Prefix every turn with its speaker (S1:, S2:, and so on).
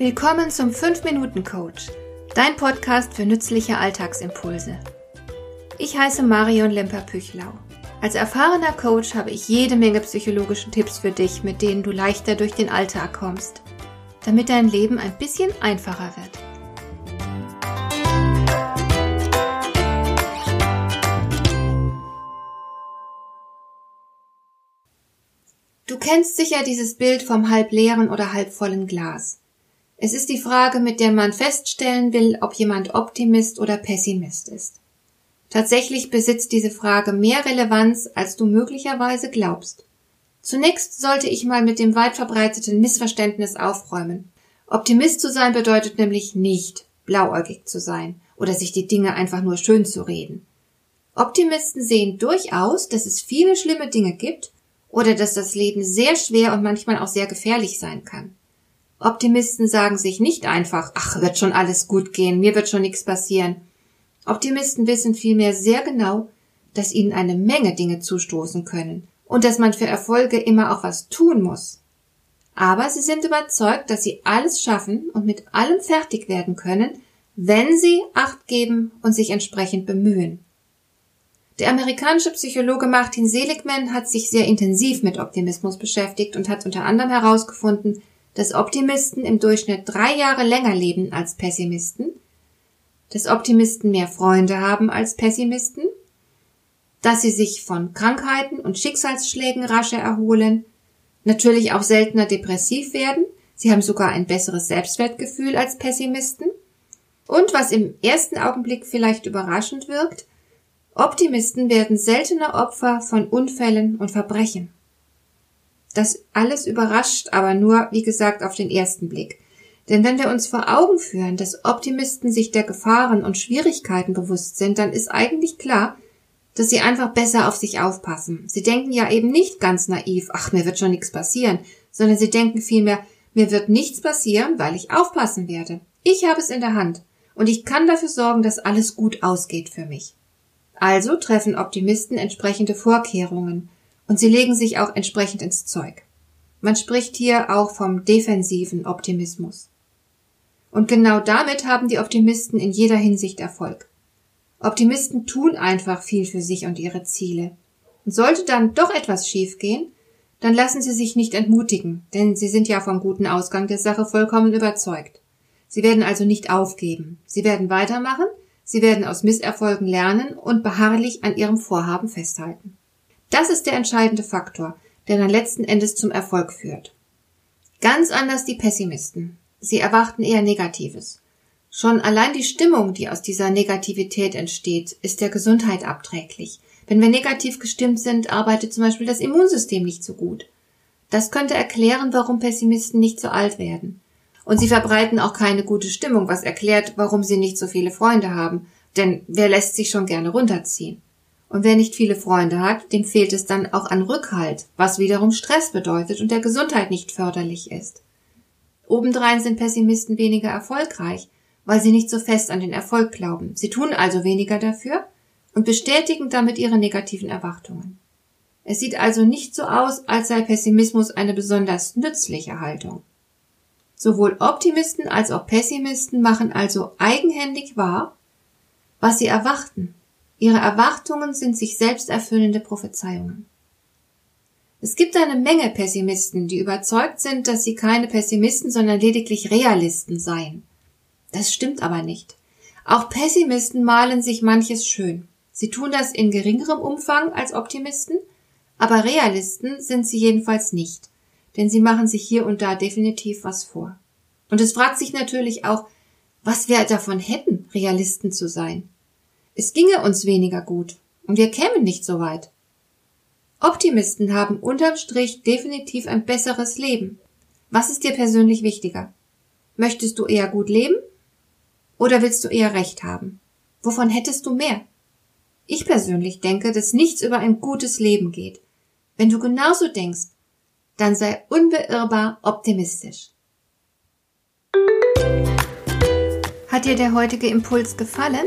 S1: Willkommen zum 5-Minuten-Coach, dein Podcast für nützliche Alltagsimpulse. Ich heiße Marion Lemper-Püchlau. Als erfahrener Coach habe ich jede Menge psychologische Tipps für dich, mit denen du leichter durch den Alltag kommst, damit dein Leben ein bisschen einfacher wird. Du kennst sicher dieses Bild vom halbleeren oder halbvollen Glas. Es ist die Frage, mit der man feststellen will, ob jemand Optimist oder Pessimist ist. Tatsächlich besitzt diese Frage mehr Relevanz, als du möglicherweise glaubst. Zunächst sollte ich mal mit dem weit verbreiteten Missverständnis aufräumen. Optimist zu sein bedeutet nämlich nicht, blauäugig zu sein oder sich die Dinge einfach nur schön zu reden. Optimisten sehen durchaus, dass es viele schlimme Dinge gibt oder dass das Leben sehr schwer und manchmal auch sehr gefährlich sein kann. Optimisten sagen sich nicht einfach, ach, wird schon alles gut gehen, mir wird schon nichts passieren. Optimisten wissen vielmehr sehr genau, dass ihnen eine Menge Dinge zustoßen können und dass man für Erfolge immer auch was tun muss. Aber sie sind überzeugt, dass sie alles schaffen und mit allem fertig werden können, wenn sie Acht geben und sich entsprechend bemühen. Der amerikanische Psychologe Martin Seligman hat sich sehr intensiv mit Optimismus beschäftigt und hat unter anderem herausgefunden, dass Optimisten im Durchschnitt drei Jahre länger leben als Pessimisten, dass Optimisten mehr Freunde haben als Pessimisten, dass sie sich von Krankheiten und Schicksalsschlägen rascher erholen, natürlich auch seltener depressiv werden, sie haben sogar ein besseres Selbstwertgefühl als Pessimisten. Und was im ersten Augenblick vielleicht überraschend wirkt, Optimisten werden seltener Opfer von Unfällen und Verbrechen. Das alles überrascht aber nur, wie gesagt, auf den ersten Blick. Denn wenn wir uns vor Augen führen, dass Optimisten sich der Gefahren und Schwierigkeiten bewusst sind, dann ist eigentlich klar, dass sie einfach besser auf sich aufpassen. Sie denken ja eben nicht ganz naiv, ach, mir wird schon nichts passieren, sondern sie denken vielmehr, mir wird nichts passieren, weil ich aufpassen werde. Ich habe es in der Hand und ich kann dafür sorgen, dass alles gut ausgeht für mich. Also treffen Optimisten entsprechende Vorkehrungen und sie legen sich auch entsprechend ins Zeug. Man spricht hier auch vom defensiven Optimismus. Und genau damit haben die Optimisten in jeder Hinsicht Erfolg. Optimisten tun einfach viel für sich und ihre Ziele. Und sollte dann doch etwas schiefgehen, dann lassen sie sich nicht entmutigen, denn sie sind ja vom guten Ausgang der Sache vollkommen überzeugt. Sie werden also nicht aufgeben. Sie werden weitermachen, sie werden aus Misserfolgen lernen und beharrlich an ihrem Vorhaben festhalten. Das ist der entscheidende Faktor, der dann letzten Endes zum Erfolg führt. Ganz anders die Pessimisten. Sie erwarten eher Negatives. Schon allein die Stimmung, die aus dieser Negativität entsteht, ist der Gesundheit abträglich. Wenn wir negativ gestimmt sind, arbeitet zum Beispiel das Immunsystem nicht so gut. Das könnte erklären, warum Pessimisten nicht so alt werden. Und sie verbreiten auch keine gute Stimmung, was erklärt, warum sie nicht so viele Freunde haben. Denn wer lässt sich schon gerne runterziehen? Und wer nicht viele Freunde hat, dem fehlt es dann auch an Rückhalt, was wiederum Stress bedeutet und der Gesundheit nicht förderlich ist. Obendrein sind Pessimisten weniger erfolgreich, weil sie nicht so fest an den Erfolg glauben. Sie tun also weniger dafür und bestätigen damit ihre negativen Erwartungen. Es sieht also nicht so aus, als sei Pessimismus eine besonders nützliche Haltung. Sowohl Optimisten als auch Pessimisten machen also eigenhändig wahr, was sie erwarten Ihre Erwartungen sind sich selbst erfüllende Prophezeiungen. Es gibt eine Menge Pessimisten, die überzeugt sind, dass sie keine Pessimisten, sondern lediglich Realisten seien. Das stimmt aber nicht. Auch Pessimisten malen sich manches schön. Sie tun das in geringerem Umfang als Optimisten, aber Realisten sind sie jedenfalls nicht, denn sie machen sich hier und da definitiv was vor. Und es fragt sich natürlich auch, was wir davon hätten, Realisten zu sein. Es ginge uns weniger gut und wir kämen nicht so weit. Optimisten haben unterm Strich definitiv ein besseres Leben. Was ist dir persönlich wichtiger? Möchtest du eher gut leben? Oder willst du eher Recht haben? Wovon hättest du mehr? Ich persönlich denke, dass nichts über ein gutes Leben geht. Wenn du genauso denkst, dann sei unbeirrbar optimistisch. Hat dir der heutige Impuls gefallen?